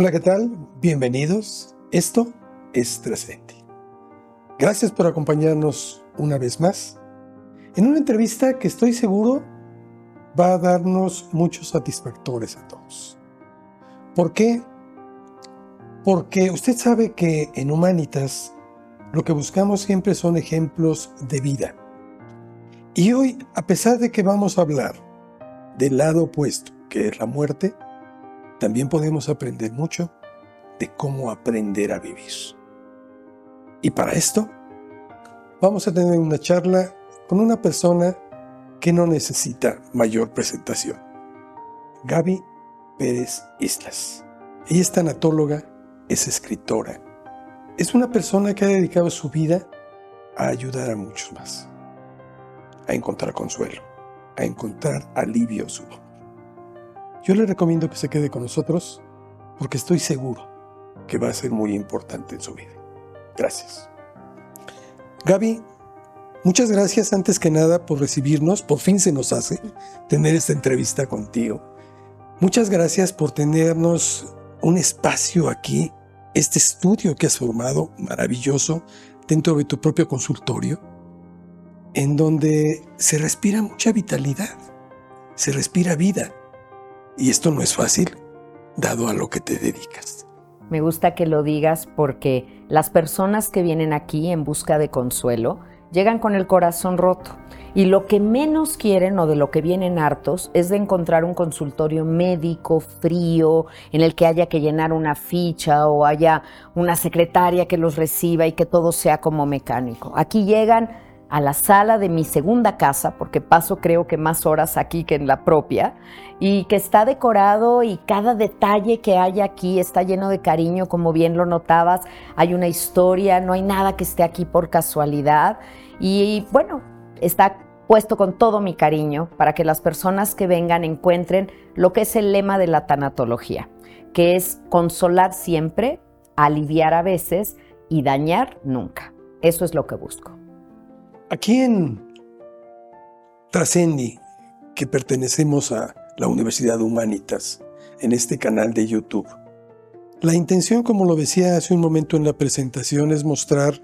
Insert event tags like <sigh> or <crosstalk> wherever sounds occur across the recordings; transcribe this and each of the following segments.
Hola, ¿qué tal? Bienvenidos. Esto es Trascendi. Gracias por acompañarnos una vez más en una entrevista que estoy seguro va a darnos muchos satisfactores a todos. ¿Por qué? Porque usted sabe que en Humanitas lo que buscamos siempre son ejemplos de vida. Y hoy, a pesar de que vamos a hablar del lado opuesto, que es la muerte, también podemos aprender mucho de cómo aprender a vivir. Y para esto, vamos a tener una charla con una persona que no necesita mayor presentación. Gaby Pérez Islas. Ella es tanatóloga, es escritora. Es una persona que ha dedicado su vida a ayudar a muchos más. A encontrar consuelo, a encontrar alivio a su dolor. Yo le recomiendo que se quede con nosotros porque estoy seguro que va a ser muy importante en su vida. Gracias. Gaby, muchas gracias antes que nada por recibirnos. Por fin se nos hace tener esta entrevista contigo. Muchas gracias por tenernos un espacio aquí, este estudio que has formado, maravilloso, dentro de tu propio consultorio, en donde se respira mucha vitalidad, se respira vida. Y esto no es fácil, dado a lo que te dedicas. Me gusta que lo digas porque las personas que vienen aquí en busca de consuelo llegan con el corazón roto. Y lo que menos quieren o de lo que vienen hartos es de encontrar un consultorio médico frío en el que haya que llenar una ficha o haya una secretaria que los reciba y que todo sea como mecánico. Aquí llegan a la sala de mi segunda casa, porque paso creo que más horas aquí que en la propia, y que está decorado y cada detalle que hay aquí está lleno de cariño, como bien lo notabas, hay una historia, no hay nada que esté aquí por casualidad, y bueno, está puesto con todo mi cariño para que las personas que vengan encuentren lo que es el lema de la tanatología, que es consolar siempre, aliviar a veces y dañar nunca. Eso es lo que busco. Aquí en Trascendi, que pertenecemos a la Universidad Humanitas, en este canal de YouTube, la intención, como lo decía hace un momento en la presentación, es mostrar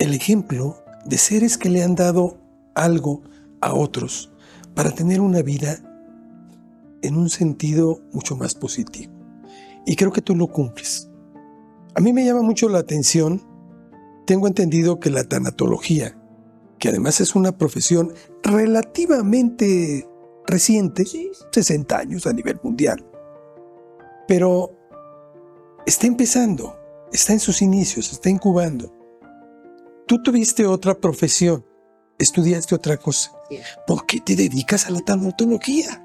el ejemplo de seres que le han dado algo a otros para tener una vida en un sentido mucho más positivo. Y creo que tú lo cumples. A mí me llama mucho la atención tengo entendido que la tanatología, que además es una profesión relativamente reciente, 60 años a nivel mundial, pero está empezando, está en sus inicios, está incubando. Tú tuviste otra profesión, estudiaste otra cosa. ¿Por qué te dedicas a la tanatología?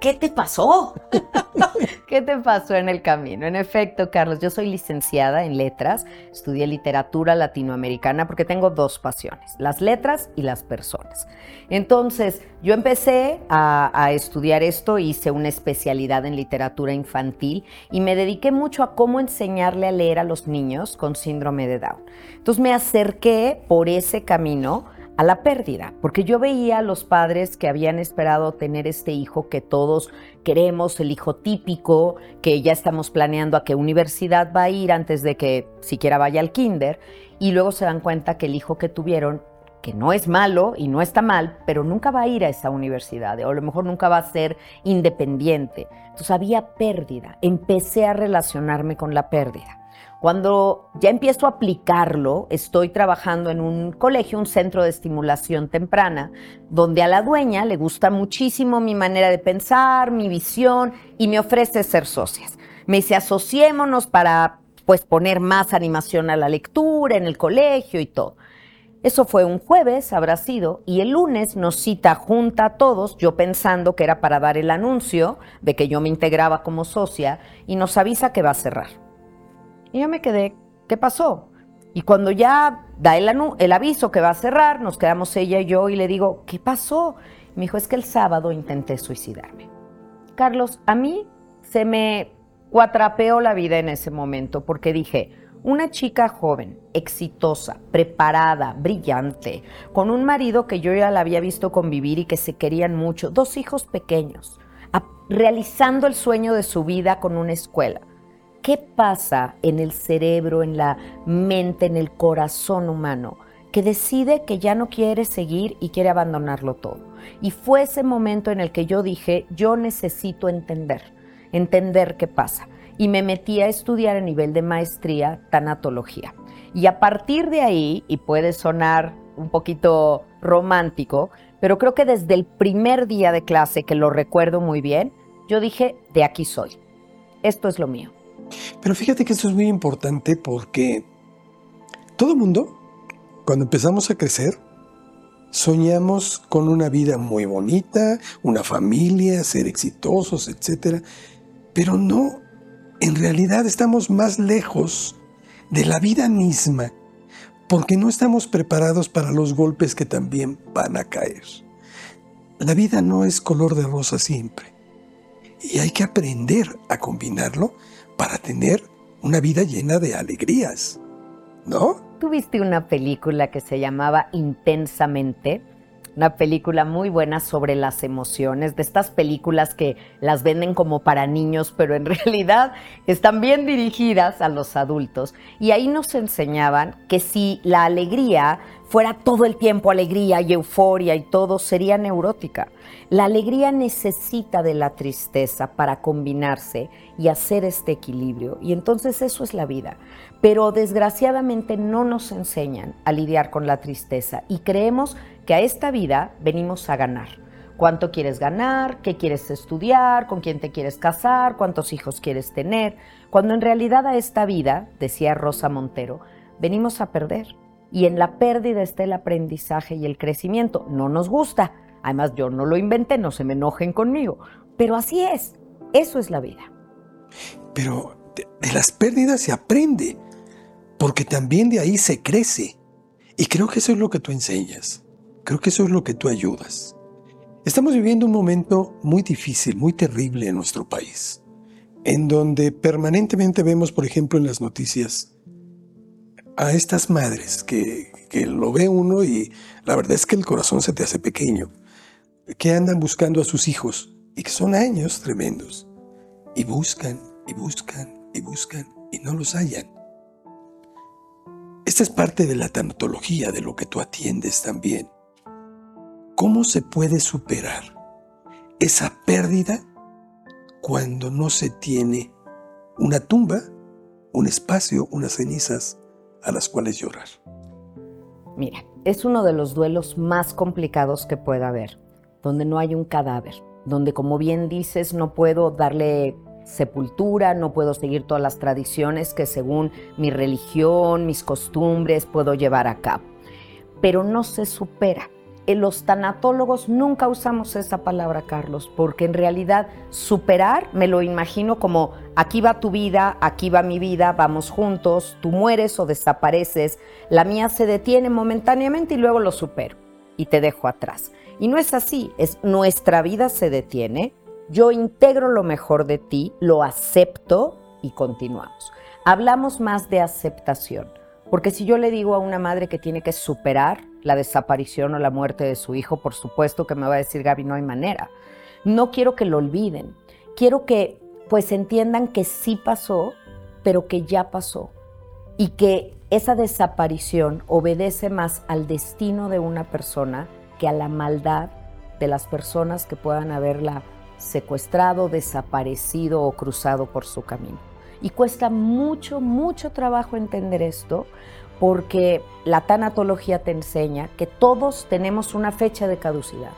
¿Qué te pasó? <laughs> ¿Qué te pasó en el camino? En efecto, Carlos, yo soy licenciada en letras, estudié literatura latinoamericana porque tengo dos pasiones, las letras y las personas. Entonces, yo empecé a, estudiar esto, hice una especialidad en literatura infantil y me dediqué mucho a cómo enseñarle a leer a los niños con síndrome de Down. Entonces me acerqué por ese camino a la pérdida, porque yo veía a los padres que habían esperado tener este hijo que todos queremos, el hijo típico, que ya estamos planeando a qué universidad va a ir antes de que siquiera vaya al kinder, y luego se dan cuenta que el hijo que tuvieron, que no es malo y no está mal, pero nunca va a ir a esa universidad, o a lo mejor nunca va a ser independiente. Entonces había pérdida, empecé a relacionarme con la pérdida. Cuando ya empiezo a aplicarlo, estoy trabajando en un colegio, un centro de estimulación temprana, donde a la dueña le gusta muchísimo mi manera de pensar, mi visión y me ofrece ser socias. Me dice, asociémonos para pues poner más animación a la lectura en el colegio y todo. Eso fue un jueves, habrá sido, y el lunes nos cita junta a todos, yo pensando que era para dar el anuncio de que yo me integraba como socia, y nos avisa que va a cerrar. Y yo me quedé, ¿qué pasó? Y cuando ya da el, el, aviso que va a cerrar, nos quedamos ella y yo y le digo, ¿qué pasó? me dijo, es que el sábado intenté suicidarme. Carlos, a mí se me cuatrapeó la vida en ese momento porque dije, una chica joven, exitosa, preparada, brillante, con un marido que yo ya la había visto convivir y que se querían mucho, dos hijos pequeños, realizando el sueño de su vida con una escuela. ¿Qué pasa en el cerebro, en la mente, en el corazón humano que decide que ya no quiere seguir y quiere abandonarlo todo? Y fue ese momento en el que yo dije, yo necesito entender, entender qué pasa. Y me metí a estudiar a nivel de maestría tanatología. Y a partir de ahí, y puede sonar un poquito romántico, pero creo que desde el primer día de clase, que lo recuerdo muy bien, yo dije, de aquí soy. Esto es lo mío. Pero fíjate que esto es muy importante porque todo el mundo, cuando empezamos a crecer, soñamos con una vida muy bonita, una familia, ser exitosos, etc. Pero no, en realidad estamos más lejos de la vida misma porque no estamos preparados para los golpes que también van a caer. La vida no es color de rosa siempre y hay que aprender a combinarlo para tener una vida llena de alegrías, ¿no? Tuviste una película que se llamaba Intensamente, una película muy buena sobre las emociones, de estas películas que las venden como para niños, pero en <laughs> realidad están bien dirigidas a los adultos. Y ahí nos enseñaban que si la alegría fuera todo el tiempo alegría y euforia y todo, sería neurótica. La alegría necesita de la tristeza para combinarse y hacer este equilibrio. Y entonces eso es la vida. Pero desgraciadamente no nos enseñan a lidiar con la tristeza y creemos que a esta vida venimos a ganar. ¿Cuánto quieres ganar? ¿Qué quieres estudiar? ¿Con quién te quieres casar? ¿Cuántos hijos quieres tener? Cuando en realidad a esta vida, decía Rosa Montero, venimos a perder y en la pérdida está el aprendizaje y el crecimiento. No nos gusta. Además, yo no lo inventé, no se me enojen conmigo. Pero así es. Eso es la vida. Pero de, las pérdidas se aprende, porque también de ahí se crece. Y creo que eso es lo que tú enseñas. Creo que eso es lo que tú ayudas. Estamos viviendo un momento muy difícil, muy terrible en nuestro país, en donde permanentemente vemos, por ejemplo, en las noticias, a estas madres que, lo ve uno y la verdad es que el corazón se te hace pequeño, que andan buscando a sus hijos y que son años tremendos y buscan y buscan y buscan y no los hallan. Esta es parte de la tanatología, de lo que tú atiendes también. ¿Cómo se puede superar esa pérdida cuando no se tiene una tumba, un espacio, unas cenizas a las cuales llorar. Mira, es uno de los duelos más complicados que pueda haber, donde no hay un cadáver, donde como bien dices no puedo darle sepultura, no puedo seguir todas las tradiciones que según mi religión, mis costumbres puedo llevar a cabo. Pero no se supera los tanatólogos nunca usamos esa palabra, Carlos, porque en realidad superar me lo imagino como aquí va tu vida, aquí va mi vida, vamos juntos, tú mueres o desapareces, la mía se detiene momentáneamente y luego lo supero y te dejo atrás. Y no es así, es nuestra vida se detiene, yo integro lo mejor de ti, lo acepto y continuamos. Hablamos más de aceptación. Porque si yo le digo a una madre que tiene que superar la desaparición o la muerte de su hijo, por supuesto que me va a decir Gaby, no hay manera. No quiero que lo olviden. Quiero que pues entiendan que sí pasó, pero que ya pasó. Y que esa desaparición obedece más al destino de una persona que a la maldad de las personas que puedan haberla secuestrado, desaparecido o cruzado por su camino. Y cuesta mucho, mucho trabajo entender esto porque la tanatología te enseña que todos tenemos una fecha de caducidad,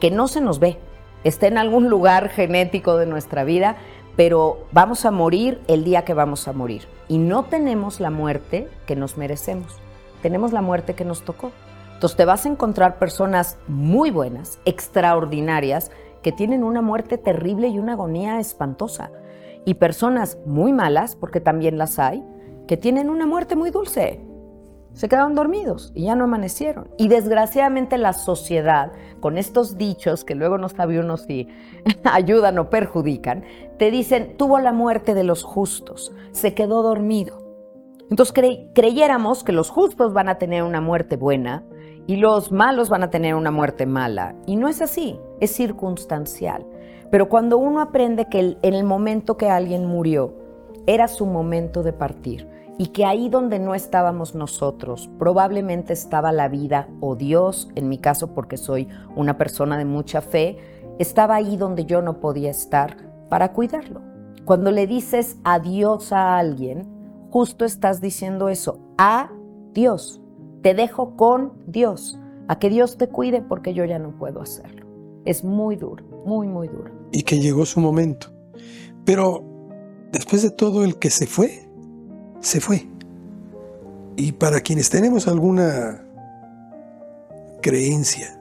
que no se nos ve, está en algún lugar genético de nuestra vida, pero vamos a morir el día que vamos a morir. Y no tenemos la muerte que nos merecemos, tenemos la muerte que nos tocó. Entonces te vas a encontrar personas muy buenas, extraordinarias, que tienen una muerte terrible y una agonía espantosa y personas muy malas, porque también las hay, que tienen una muerte muy dulce. Se quedaron dormidos y ya no amanecieron. Y desgraciadamente la sociedad, con estos dichos que luego no sabe uno si <laughs> ayudan o perjudican, te dicen, tuvo la muerte de los justos, se quedó dormido. Entonces creyéramos que los justos van a tener una muerte buena y los malos van a tener una muerte mala. Y no es así, es circunstancial. Pero cuando uno aprende que en el momento que alguien murió, era su momento de partir y que ahí donde no estábamos nosotros, probablemente estaba la vida o Dios, en mi caso porque soy una persona de mucha fe, estaba ahí donde yo no podía estar para cuidarlo. Cuando le dices adiós a alguien, justo estás diciendo eso, a Dios. Te dejo con Dios, a que Dios te cuide porque yo ya no puedo hacerlo. Es muy duro, muy, muy duro. Y que llegó su momento. Pero después de todo el que se fue, se fue. Y para quienes tenemos alguna creencia,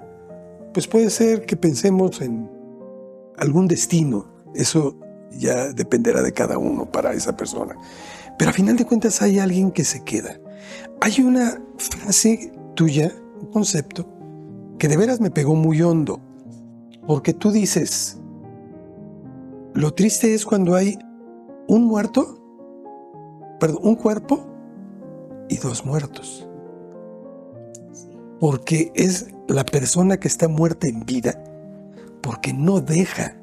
pues puede ser que pensemos en algún destino. Eso ya dependerá de cada uno para esa persona. Pero a final de cuentas hay alguien que se queda. Hay una frase tuya, un concepto, que de veras me pegó muy hondo. Porque tú dices, lo triste es cuando hay un muerto perdón, un cuerpo y dos muertos. Porque es la persona que está muerta en vida, porque no deja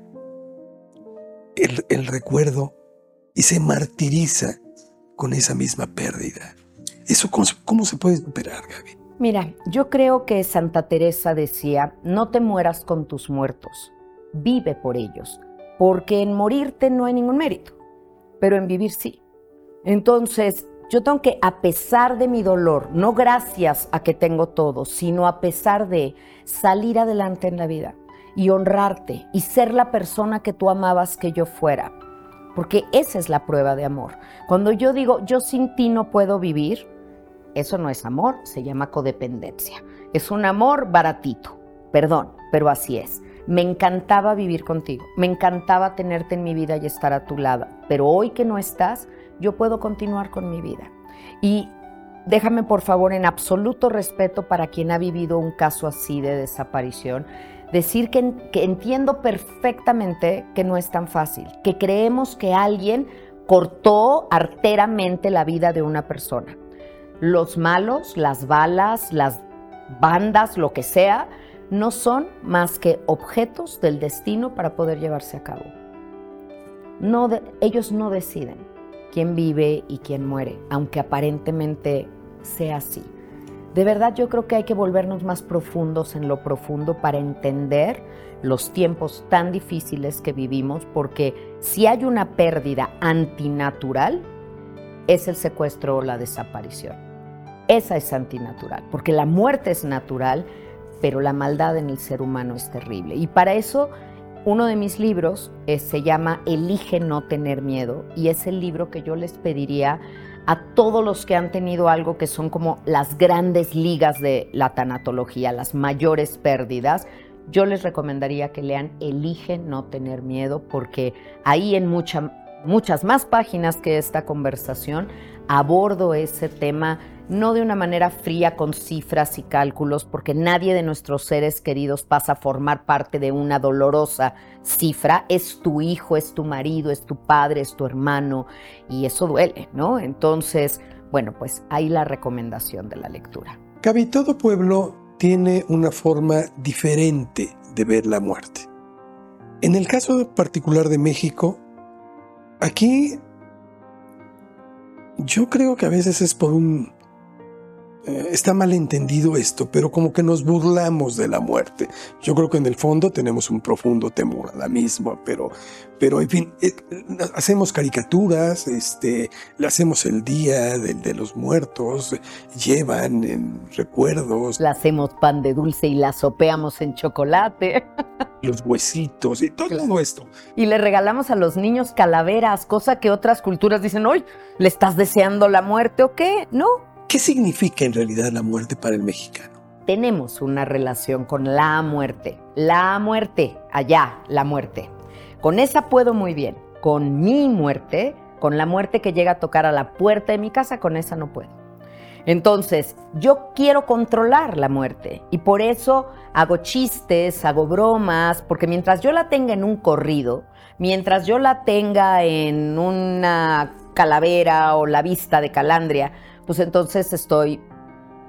el, recuerdo y se martiriza con esa misma pérdida. ¿Eso cómo, cómo se puede superar, Gaby? Mira, yo creo que Santa Teresa decía, no te mueras con tus muertos, vive por ellos, porque en morirte no hay ningún mérito, pero en vivir sí. Entonces, yo tengo que, a pesar de mi dolor, no gracias a que tengo todo, sino a pesar de salir adelante en la vida y honrarte y ser la persona que tú amabas que yo fuera. Porque esa es la prueba de amor. Cuando yo digo, yo sin ti no puedo vivir, eso no es amor, se llama codependencia. Es un amor baratito, perdón, pero así es. Me encantaba vivir contigo, me encantaba tenerte en mi vida y estar a tu lado, pero hoy que no estás, yo puedo continuar con mi vida. Y déjame por favor, en absoluto respeto para quien ha vivido un caso así de desaparición, decir que, entiendo perfectamente que no es tan fácil, que creemos que alguien cortó arteramente la vida de una persona. Los malos, las balas, las bandas, lo que sea, no son más que objetos del destino para poder llevarse a cabo. No ellos no deciden quién vive y quién muere, aunque aparentemente sea así. De verdad yo creo que hay que volvernos más profundos en lo profundo para entender los tiempos tan difíciles que vivimos, porque si hay una pérdida antinatural, es el secuestro o la desaparición. Esa es antinatural, porque la muerte es natural, pero la maldad en el ser humano es terrible. Y para eso uno de mis libros eh, se llama Elige no tener miedo y es el libro que yo les pediría a todos los que han tenido algo que son como las grandes ligas de la tanatología, las mayores pérdidas. Yo les recomendaría que lean Elige no tener miedo porque ahí en muchas más páginas que esta conversación abordo ese tema no de una manera fría con cifras y cálculos, porque nadie de nuestros seres queridos pasa a formar parte de una dolorosa cifra. Es tu hijo, es tu marido, es tu padre, es tu hermano, y eso duele, ¿no? Entonces, bueno, pues ahí la recomendación de la lectura. Gaby, todo pueblo tiene una forma diferente de ver la muerte. En el caso particular de México, aquí yo creo que a veces es por un está mal entendido esto, pero como que nos burlamos de la muerte. Yo creo que en el fondo tenemos un profundo temor a la misma, pero, pero en fin, eh, hacemos caricaturas, este, le hacemos el día de, los muertos, llevan en recuerdos. Le hacemos pan de dulce y la sopeamos en chocolate. <laughs> Los huesitos y todo esto. Y le regalamos a los niños calaveras, cosa que otras culturas dicen, hoy, ¿le estás deseando la muerte o qué? No, ¿Qué significa en realidad la muerte para el mexicano? Tenemos una relación con la muerte. La muerte, allá, la muerte. Con esa puedo muy bien. Con mi muerte, con la muerte que llega a tocar a la puerta de mi casa, con esa no puedo. Entonces, yo quiero controlar la muerte y por eso hago chistes, hago bromas, porque mientras yo la tenga en un corrido, mientras yo la tenga en una calavera o la vista de calandria, pues entonces estoy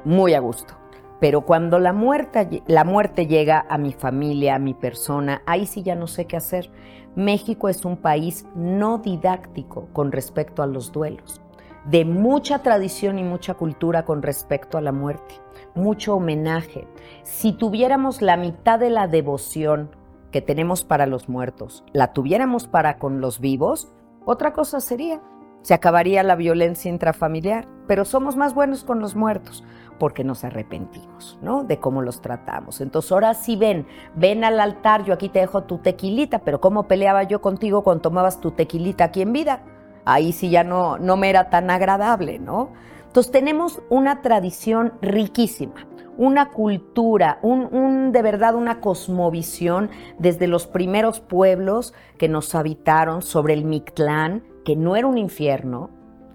muy a gusto. Pero cuando la muerte, la muerte llega a mi familia, a mi persona, ahí sí ya no sé qué hacer. México es un país no didáctico con respecto a los duelos, de mucha tradición y mucha cultura con respecto a la muerte, mucho homenaje. Si tuviéramos la mitad de la devoción que tenemos para los muertos, la tuviéramos para con los vivos, otra cosa sería. Se acabaría la violencia intrafamiliar, pero somos más buenos con los muertos porque nos arrepentimos, ¿no? De cómo los tratamos. Entonces, ahora sí ven, ven al altar, yo aquí te dejo tu tequilita, pero ¿cómo peleaba yo contigo cuando tomabas tu tequilita aquí en vida? Ahí sí ya no, no me era tan agradable, ¿no? Entonces, tenemos una tradición riquísima, una cultura, un, de verdad una cosmovisión desde los primeros pueblos que nos habitaron sobre el Mictlán, que no era un infierno,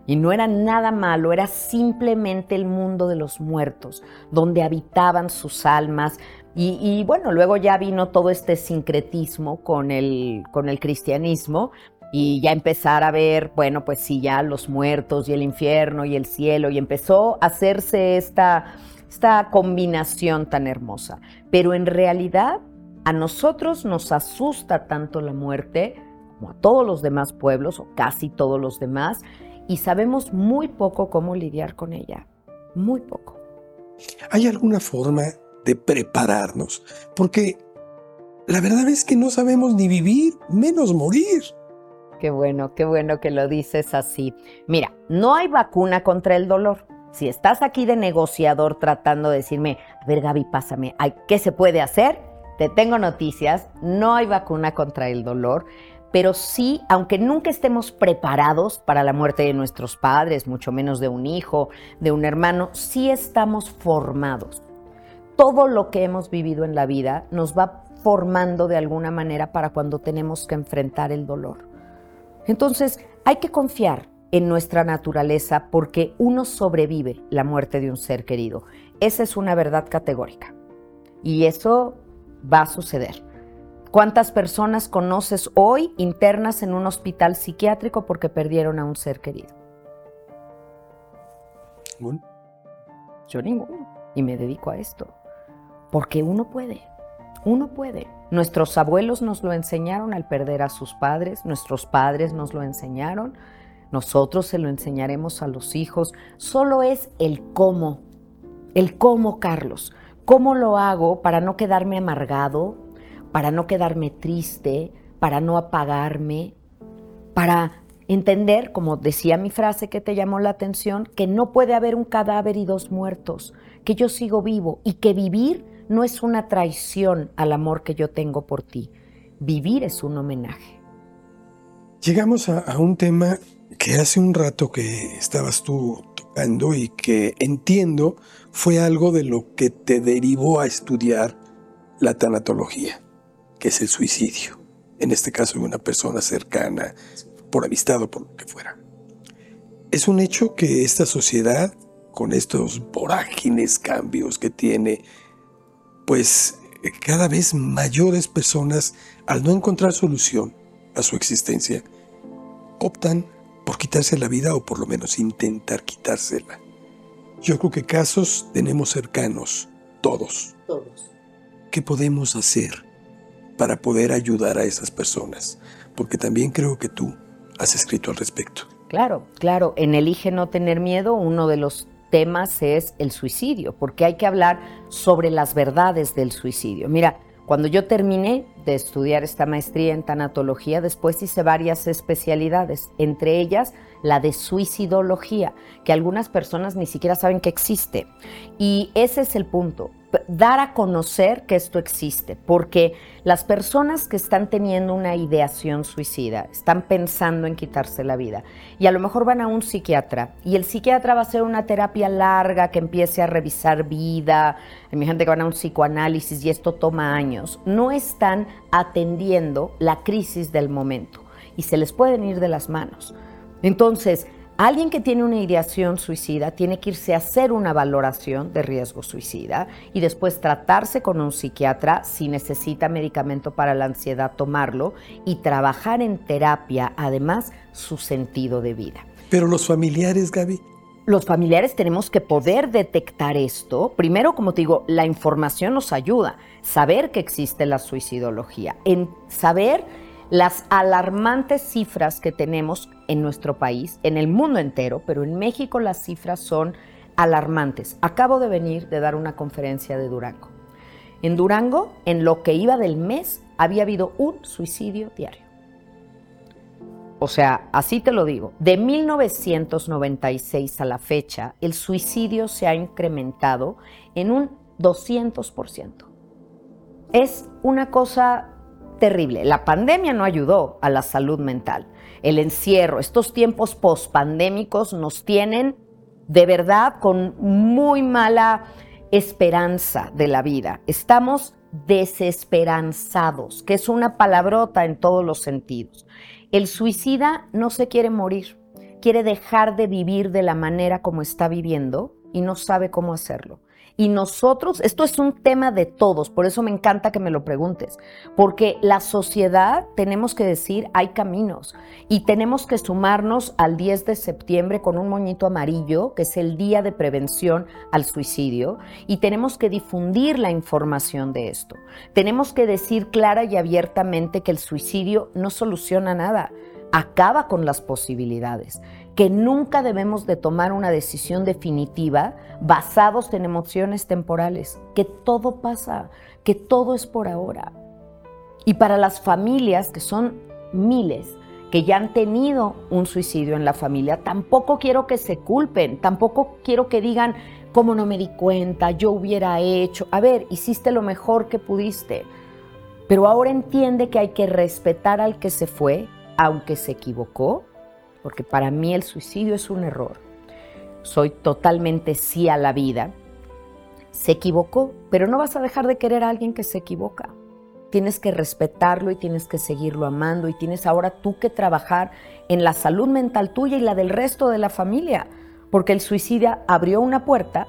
y no era nada malo, era simplemente el mundo de los muertos, donde habitaban sus almas. Y, bueno, luego ya vino todo este sincretismo con el, con el cristianismo y ya empezar a ver, bueno, pues sí, ya los muertos y el infierno y el cielo, y empezó a hacerse esta, esta combinación tan hermosa. Pero en realidad a nosotros nos asusta tanto la muerte como a todos los demás pueblos, o casi todos los demás, y sabemos muy poco cómo lidiar con ella, muy poco. ¿Hay alguna forma de prepararnos? Porque la verdad es que no sabemos ni vivir, menos morir. Qué bueno, qué bueno que lo dices así. Mira, no hay vacuna contra el dolor. Si estás aquí de negociador tratando de decirme, a ver Gaby, pásame, ¿qué se puede hacer? Te tengo noticias, no hay vacuna contra el dolor pero sí, aunque nunca estemos preparados para la muerte de nuestros padres, mucho menos de un hijo, de un hermano, sí estamos formados. Todo lo que hemos vivido en la vida nos va formando de alguna manera para cuando tenemos que enfrentar el dolor. Entonces, hay que confiar en nuestra naturaleza porque uno sobrevive la muerte de un ser querido. Esa es una verdad categórica. Y eso va a suceder. ¿Cuántas personas conoces hoy internas en un hospital psiquiátrico porque perdieron a un ser querido? Yo ninguno. Y me dedico a esto. Porque uno puede. Uno puede. Nuestros abuelos nos lo enseñaron al perder a sus padres, nuestros padres nos lo enseñaron, nosotros se lo enseñaremos a los hijos. Solo es el cómo. El cómo, Carlos. ¿Cómo lo hago para no quedarme amargado, para no quedarme triste, para no apagarme, para entender, como decía mi frase que te llamó la atención, que no puede haber un cadáver y dos muertos, que yo sigo vivo y que vivir no es una traición al amor que yo tengo por ti. Vivir es un homenaje. Llegamos a, un tema que hace un rato que estabas tú tocando y que entiendo fue algo de lo que te derivó a estudiar la tanatología que es el suicidio, en este caso de una persona cercana, por amistad o por lo que fuera. Es un hecho que esta sociedad, con estos vorágines cambios que tiene, pues cada vez mayores personas, al no encontrar solución a su existencia, optan por quitarse la vida o por lo menos intentar quitársela. Yo creo que casos tenemos cercanos, todos. Todos. ¿Qué podemos hacer para poder ayudar a esas personas, porque también creo que tú has escrito al respecto. Claro, claro, en Elige no tener miedo, uno de los temas es el suicidio, porque hay que hablar sobre las verdades del suicidio. Mira, cuando yo terminé de estudiar esta maestría en tanatología, después hice varias especialidades, entre ellas la de suicidología, que algunas personas ni siquiera saben que existe. Y ese es el punto dar a conocer que esto existe, porque las personas que están teniendo una ideación suicida, están pensando en quitarse la vida, y a lo mejor van a un psiquiatra, y el psiquiatra va a hacer una terapia larga que empiece a revisar vida, hay gente que van a un psicoanálisis y esto toma años, no están atendiendo la crisis del momento, y se les pueden ir de las manos. Entonces, Alguien que tiene una ideación suicida tiene que irse a hacer una valoración de riesgo suicida y después tratarse con un psiquiatra si necesita medicamento para la ansiedad, tomarlo y trabajar en terapia, además, su sentido de vida. Pero los familiares, Gaby. los familiares tenemos que poder detectar esto. Primero, como te digo, la información nos ayuda. Saber que existe la suicidología, en saber las alarmantes cifras que tenemos en nuestro país, en el mundo entero, pero en México las cifras son alarmantes. Acabo de venir de dar una conferencia de Durango. En Durango, en lo que iba del mes, había habido un suicidio diario. O sea, así te lo digo, de 1996 a la fecha, el suicidio se ha incrementado en un 200%. Es una cosa terrible. La pandemia no ayudó a la salud mental. El encierro, estos tiempos pospandémicos nos tienen de verdad con muy mala esperanza de la vida. Estamos desesperanzados, que es una palabrota en todos los sentidos. El suicida no se quiere morir, quiere dejar de vivir de la manera como está viviendo y no sabe cómo hacerlo. Y nosotros, esto es un tema de todos, por eso me encanta que me lo preguntes, porque la sociedad tenemos que decir, hay caminos y tenemos que sumarnos al 10 de septiembre con un moñito amarillo, que es el día de prevención al suicidio, y tenemos que difundir la información de esto. Tenemos que decir clara y abiertamente que el suicidio no soluciona nada acaba con las posibilidades, que nunca debemos de tomar una decisión definitiva basados en emociones temporales, que todo pasa, que todo es por ahora. Y para las familias, que son miles, que ya han tenido un suicidio en la familia, tampoco quiero que se culpen, tampoco quiero que digan, ¿cómo no me di cuenta? Yo hubiera hecho. A ver, hiciste lo mejor que pudiste. Pero ahora entiende que hay que respetar al que se fue, aunque se equivocó, porque para mí el suicidio es un error. Soy totalmente sí a la vida. Se equivocó, pero no vas a dejar de querer a alguien que se equivoca. Tienes que respetarlo y tienes que seguirlo amando y tienes ahora tú que trabajar en la salud mental tuya y la del resto de la familia, porque el suicidio abrió una puerta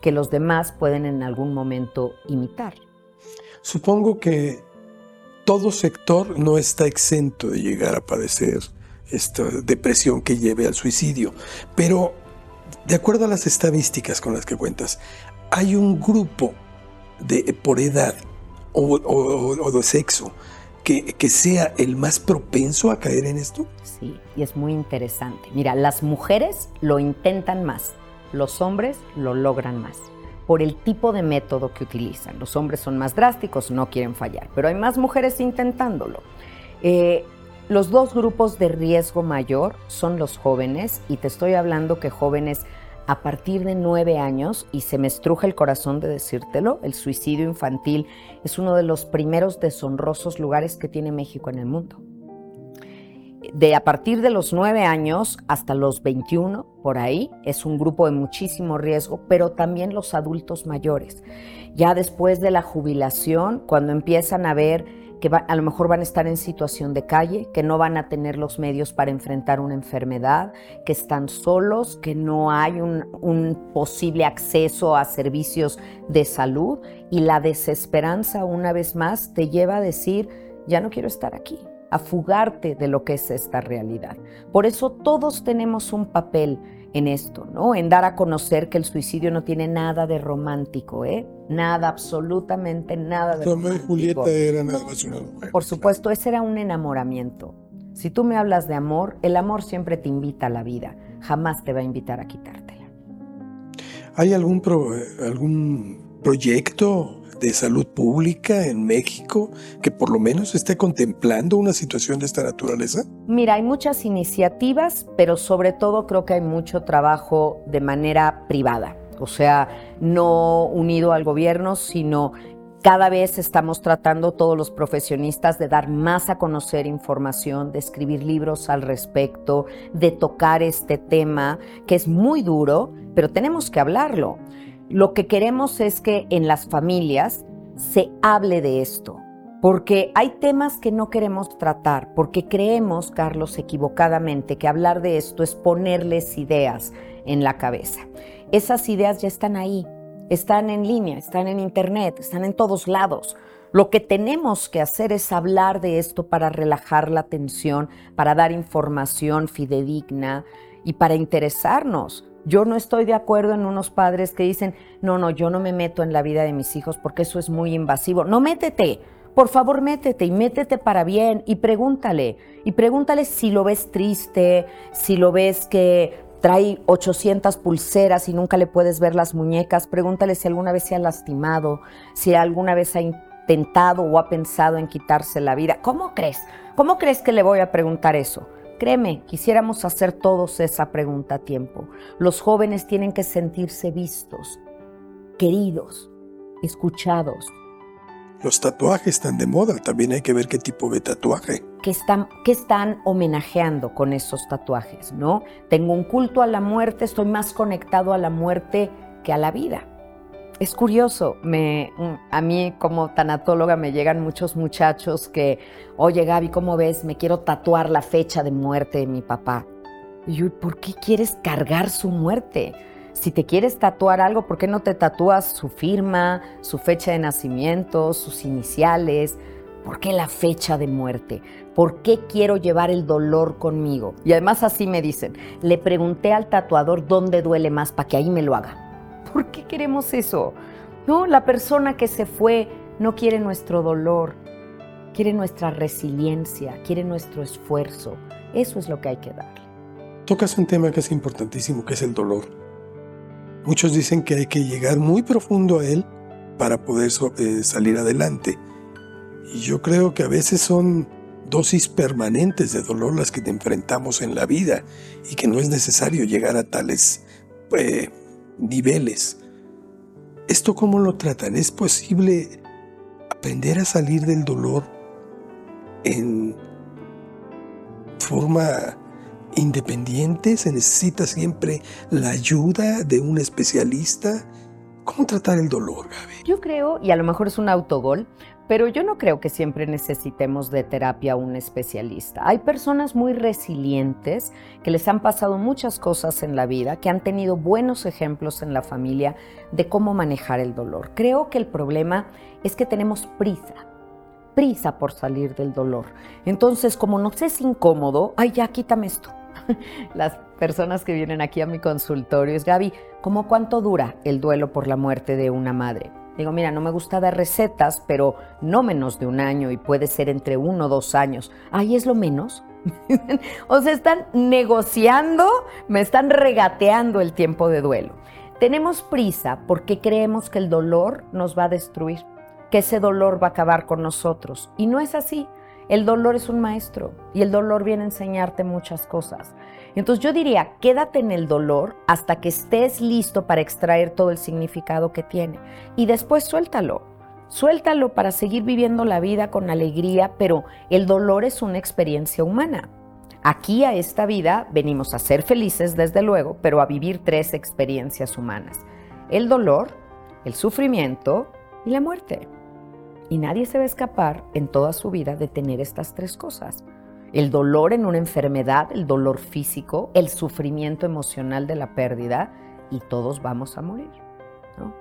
que los demás pueden en algún momento imitar. Supongo que todo sector no está exento de llegar a padecer esta depresión que lleve al suicidio. Pero, de acuerdo a las estadísticas con las que cuentas, hay un grupo de, por edad o, de sexo que, que, sea el más propenso a caer en esto? Sí, y es muy interesante. Mira, las mujeres lo intentan más, los hombres lo logran más por el tipo de método que utilizan. Los hombres son más drásticos, no quieren fallar, pero hay más mujeres intentándolo. Eh, los dos grupos de riesgo mayor son los jóvenes, y te estoy hablando que jóvenes a partir de nueve años, y se me estruja el corazón de decírtelo, el suicidio infantil es uno de los primeros deshonrosos lugares que tiene México en el mundo de a partir de los 9 años hasta los 21, por ahí, es un grupo de muchísimo riesgo, pero también los adultos mayores. Ya después de la jubilación, cuando empiezan a ver que a lo mejor van a estar en situación de calle, que no van a tener los medios para enfrentar una enfermedad, que están solos, que no hay un, un posible acceso a servicios de salud y la desesperanza una vez más te lleva a decir, ya no quiero estar aquí a fugarte de lo que es esta realidad. Por eso todos tenemos un papel en esto, ¿no? En dar a conocer que el suicidio no tiene nada de romántico, ¿eh? Nada, absolutamente nada de Romeo y Julieta eran nada más una Por supuesto, ese era un enamoramiento. Si tú me hablas de amor, el amor siempre te invita a la vida, jamás te va a invitar a quitártela. ¿Hay algún, algún proyecto de salud pública en México que por lo menos esté contemplando una situación de esta naturaleza? Mira, hay muchas iniciativas, pero sobre todo creo que hay mucho trabajo de manera privada, o sea, no unido al gobierno, sino cada vez estamos tratando todos los profesionistas de dar más a conocer información, de escribir libros al respecto, de tocar este tema que es muy duro, pero tenemos que hablarlo. Lo que queremos es que en las familias se hable de esto, porque hay temas que no queremos tratar, porque creemos, Carlos, equivocadamente, que hablar de esto es ponerles ideas en la cabeza. Esas ideas ya están ahí, están en línea, están en internet, están en todos lados. Lo que tenemos que hacer es hablar de esto para relajar la tensión, para dar información fidedigna y para interesarnos Yo no estoy de acuerdo en unos padres que dicen, no, no, yo no me meto en la vida de mis hijos porque eso es muy invasivo. No métete, por favor métete y métete para bien y pregúntale. Y pregúntale si lo ves triste, si lo ves que trae 800 pulseras y nunca le puedes ver las muñecas. Pregúntale si alguna vez se ha lastimado, si alguna vez ha intentado o ha pensado en quitarse la vida. ¿Cómo crees? ¿Cómo crees que le voy a preguntar eso? Créeme, quisiéramos hacer todos esa pregunta a tiempo. Los jóvenes tienen que sentirse vistos, queridos, escuchados. Los tatuajes están de moda, también hay que ver qué tipo de tatuaje. ¿Qué están, qué están homenajeando con esos tatuajes? ¿no? Tengo un culto a la muerte, estoy más conectado a la muerte que a la vida. Es curioso, me, a mí como tanatóloga me llegan muchos muchachos que, oye Gaby, ¿cómo ves? Me quiero tatuar la fecha de muerte de mi papá. Y yo, ¿por qué quieres cargar su muerte? Si te quieres tatuar algo, ¿por qué no te tatúas su firma, su fecha de nacimiento, sus iniciales? ¿Por qué la fecha de muerte? ¿Por qué quiero llevar el dolor conmigo? Y además así me dicen, le pregunté al tatuador dónde duele más para que ahí me lo haga. ¿Por qué queremos eso? No, la persona que se fue no quiere nuestro dolor, quiere nuestra resiliencia, quiere nuestro esfuerzo. Eso es lo que hay que darle. Tocas un tema que es importantísimo, que es el dolor. Muchos dicen que hay que llegar muy profundo a él para poder eh, salir adelante. Y yo creo que a veces son dosis permanentes de dolor las que te enfrentamos en la vida y que no es necesario llegar a tales eh, niveles. ¿Esto cómo lo tratan? ¿Es posible aprender a salir del dolor en forma independiente? ¿Se necesita siempre la ayuda de un especialista? ¿Cómo tratar el dolor, Gaby? Yo creo, y a lo mejor es un autogol, pero yo no creo que siempre necesitemos de terapia a un especialista. Hay personas muy resilientes que les han pasado muchas cosas en la vida, que han tenido buenos ejemplos en la familia de cómo manejar el dolor. Creo que el problema es que tenemos prisa, prisa por salir del dolor. Entonces, como nos es incómodo, ay, ya quítame esto. <laughs> Las personas que vienen aquí a mi consultorio es, Gaby, ¿cómo cuánto dura el duelo por la muerte de una madre? Digo, mira, no me gusta dar recetas, pero no menos de un año y puede ser entre uno o dos años. Ahí es lo menos. <laughs> o sea, están negociando, me están regateando el tiempo de duelo. Tenemos prisa porque creemos que el dolor nos va a destruir, que ese dolor va a acabar con nosotros. Y no es así. El dolor es un maestro y el dolor viene a enseñarte muchas cosas. Entonces yo diría, quédate en el dolor hasta que estés listo para extraer todo el significado que tiene y después suéltalo. Suéltalo para seguir viviendo la vida con alegría, pero el dolor es una experiencia humana. Aquí a esta vida venimos a ser felices, desde luego, pero a vivir tres experiencias humanas. El dolor, el sufrimiento y la muerte. Y nadie se va a escapar en toda su vida de tener estas tres cosas. El dolor en una enfermedad, el dolor físico, el sufrimiento emocional de la pérdida y todos vamos a morir.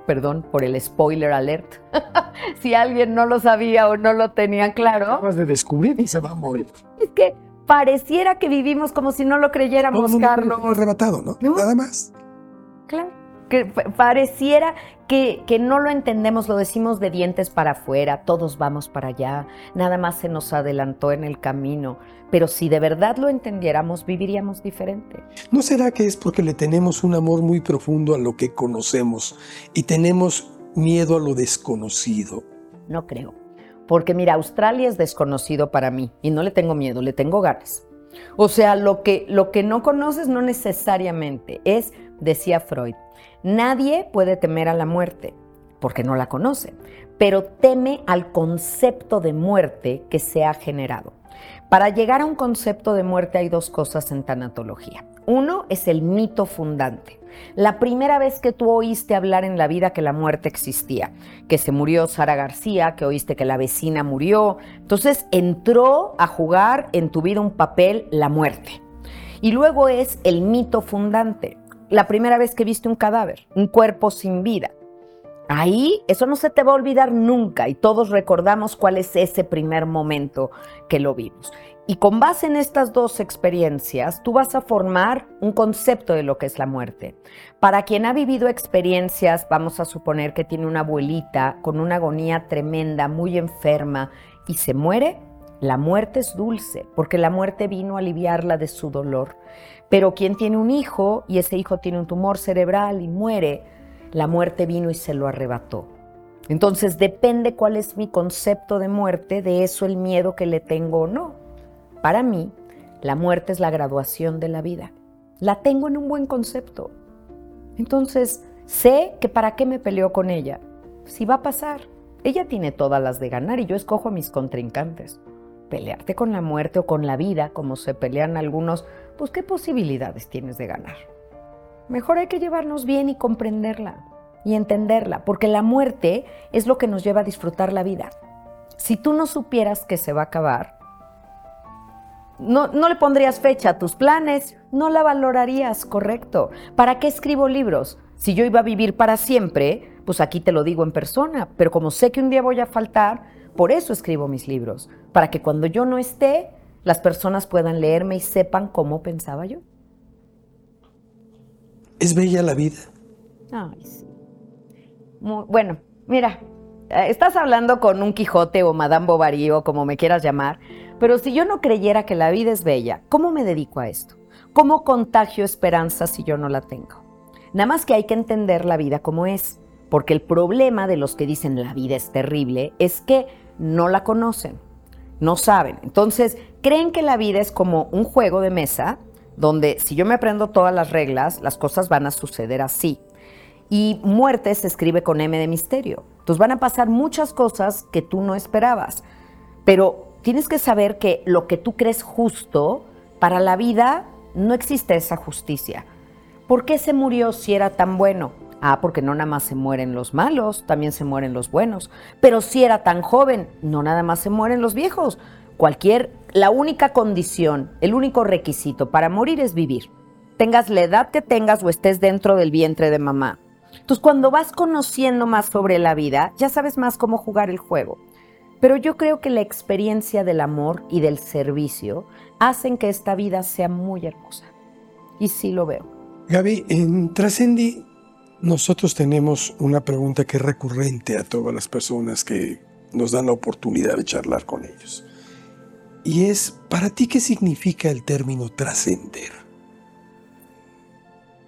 Perdón por el spoiler alert. <laughs> si alguien no lo sabía o no lo tenía claro. Acabas de descubrir y se va a morir. Es que pareciera que vivimos como si no lo creyéramos, Carlos. arrebatado, ¿no? Nada más. Claro que pareciera que, que, no lo entendemos, lo decimos de dientes para afuera, todos vamos para allá, nada más se nos adelantó en el camino, pero si de verdad lo entendiéramos, viviríamos diferente. ¿No será que es porque le tenemos un amor muy profundo a lo que conocemos y tenemos miedo a lo desconocido? No creo, porque mira, Australia es desconocido para mí y no le tengo miedo, le tengo ganas. O sea, lo que, lo que no conoces no necesariamente es, decía Freud, Nadie puede temer a la muerte porque no la conoce, pero teme al concepto de muerte que se ha generado. Para llegar a un concepto de muerte hay dos cosas en tanatología. Uno es el mito fundante. La primera vez que tú oíste hablar en la vida que la muerte existía, que se murió Sara García, que oíste que la vecina murió, entonces entró a jugar en tu vida un papel la muerte. Y luego es el mito fundante la primera vez que viste un cadáver, un cuerpo sin vida. Ahí eso no se te va a olvidar nunca y todos recordamos cuál es ese primer momento que lo vimos. Y con base en estas dos experiencias, tú vas a formar un concepto de lo que es la muerte. Para quien ha vivido experiencias, vamos a suponer que tiene una abuelita con una agonía tremenda, muy enferma, y se muere, la muerte es dulce, porque la muerte vino a aliviarla de su dolor. Pero quien tiene un hijo y ese hijo tiene un tumor cerebral y muere, la muerte vino y se lo arrebató. Entonces depende cuál es mi concepto de muerte, de eso el miedo que le tengo o no. Para mí, la muerte es la graduación de la vida. La tengo en un buen concepto. Entonces, sé que para qué me peleo con ella. Si va a pasar. Ella tiene todas las de ganar y yo escojo a mis contrincantes. Pelearte con la muerte o con la vida, como se pelean algunos, pues qué posibilidades tienes de ganar. Mejor hay que llevarnos bien y comprenderla y entenderla, porque la muerte es lo que nos lleva a disfrutar la vida. Si tú no supieras que se va a acabar, no, no, le pondrías fecha a tus planes, no la valorarías, correcto. ¿Para qué escribo libros? Si yo iba a vivir para siempre, pues aquí te lo digo en persona, pero como sé que un día voy a faltar, por eso escribo mis libros, para que cuando yo no esté, las personas puedan leerme y sepan cómo pensaba yo. ¿Es bella la vida? Ay, sí bueno, mira, eh, estás hablando con un Quijote o Madame Bovary o como me quieras llamar, pero si yo no creyera que la vida es bella, ¿cómo me dedico a esto? ¿Cómo contagio esperanza si yo no la tengo? Nada más que hay que entender la vida como es, porque el problema de los que dicen la vida es terrible es que no la conocen, no saben. Entonces, creen que la vida es como un juego de mesa donde si yo me aprendo todas las reglas, las cosas van a suceder así y muerte se escribe con M de misterio. Entonces van a pasar muchas cosas que tú no esperabas, pero tienes que saber que lo que tú crees justo para la vida no existe esa justicia. ¿Por qué se murió si era tan bueno? Ah, porque no nada más se mueren los malos, también se mueren los buenos. Pero si era tan joven, no nada más se mueren los viejos. Cualquier, la única condición, el único requisito para morir es vivir. Tengas la edad que tengas o estés dentro del vientre de mamá. Entonces, cuando vas conociendo más sobre la vida, ya sabes más cómo jugar el juego. Pero yo creo que la experiencia del amor y del servicio hacen que esta vida sea muy hermosa. Y sí lo veo. Gaby, en Trascendi nosotros tenemos una pregunta que es recurrente a todas las personas que nos dan la oportunidad de charlar con ellos. Y es, ¿para ti qué significa el término trascender?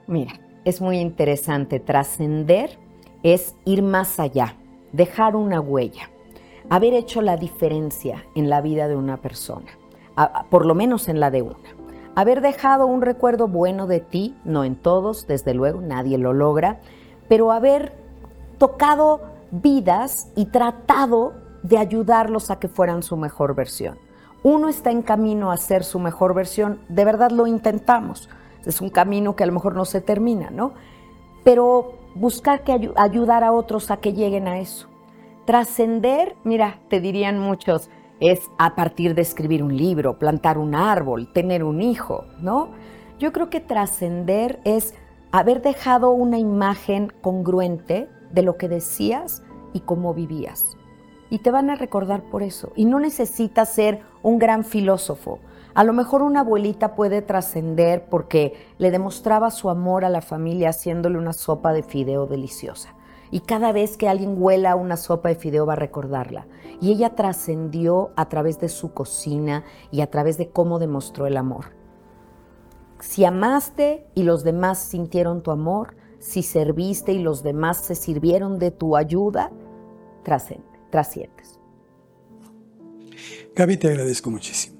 Mira, es muy interesante. Trascender es ir más allá, dejar una huella, haber hecho la diferencia en la vida de una persona, por lo menos en la de una. Haber dejado un recuerdo bueno de ti, no en todos, desde luego, nadie lo logra, pero haber tocado vidas y tratado de ayudarlos a que fueran su mejor versión. Uno está en camino a ser su mejor versión, de verdad lo intentamos es un camino que a lo mejor no se termina, ¿no? Pero buscar que ayudar a otros a que lleguen a eso. Trascender, mira, te dirían muchos, es a partir de escribir un libro, plantar un árbol, tener un hijo, ¿no? Yo creo que trascender es haber dejado una imagen congruente de lo que decías y cómo vivías. Y te van a recordar por eso. Y no necesitas ser un gran filósofo. A lo mejor una abuelita puede trascender porque le demostraba su amor a la familia haciéndole una sopa de fideo deliciosa. Y cada vez que alguien huela una sopa de fideo va a recordarla. Y ella trascendió a través de su cocina y a través de cómo demostró el amor. Si amaste y los demás sintieron tu amor, si serviste y los demás se sirvieron de tu ayuda, trasciendes. Gaby, te agradezco muchísimo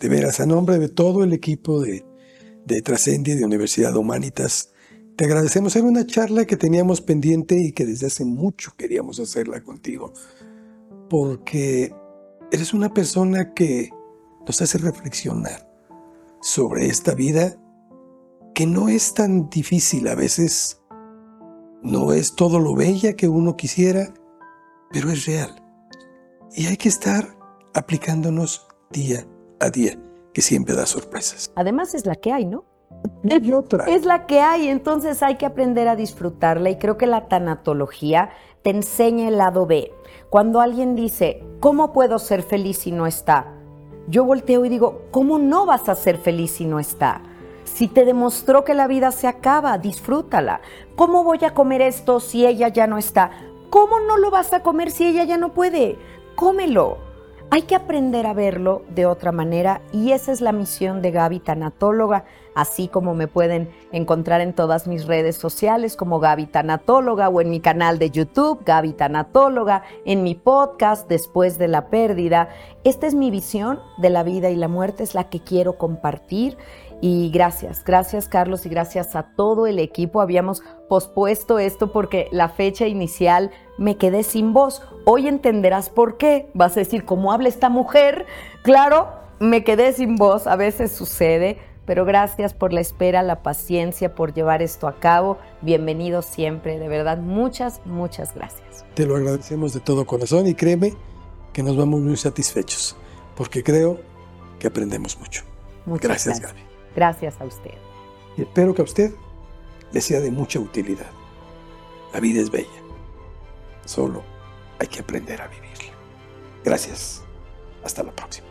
de veras, a nombre de todo el equipo de, de Trascendi, de Universidad Humanitas, te agradecemos. Era una charla que teníamos pendiente y que desde hace mucho queríamos hacerla contigo, porque eres una persona que nos hace reflexionar sobre esta vida que no es tan difícil a veces, no es todo lo bella que uno quisiera, pero es real. Y hay que estar aplicándonos día a día, que siempre da sorpresas. Además es la que hay, ¿no? Otra. Es la que hay, entonces hay que aprender a disfrutarla y creo que la tanatología te enseña el lado B. Cuando alguien dice, ¿cómo puedo ser feliz si no está? yo volteo y digo, ¿cómo no vas a ser feliz si no está? Si te demostró que la vida se acaba, disfrútala. ¿Cómo voy a comer esto si ella ya no está? ¿Cómo no lo vas a comer si ella ya no puede? Cómelo. Hay que aprender a verlo de otra manera y esa es la misión de Gaby Tanatóloga, así como me pueden encontrar en todas mis redes sociales como Gaby Tanatóloga o en mi canal de YouTube Gaby Tanatóloga, en mi podcast Después de la pérdida. Esta es mi visión de la vida y la muerte, es la que quiero compartir y gracias, gracias Carlos y gracias a todo el equipo. Habíamos pospuesto esto porque la fecha inicial me quedé sin voz. Hoy entenderás por qué. Vas a decir, ¿cómo habla esta mujer? Claro, me quedé sin voz, a veces sucede, pero gracias por la espera, la paciencia, por llevar esto a cabo. Bienvenido siempre, de verdad, muchas, muchas gracias. Te lo agradecemos de todo corazón y créeme que nos vamos muy satisfechos, porque creo que aprendemos mucho. Muchas gracias, gracias. Gaby. Gracias a usted. Y espero que a usted le sea de mucha utilidad. La vida es bella. Solo hay que aprender a vivir. Gracias. Hasta la próxima.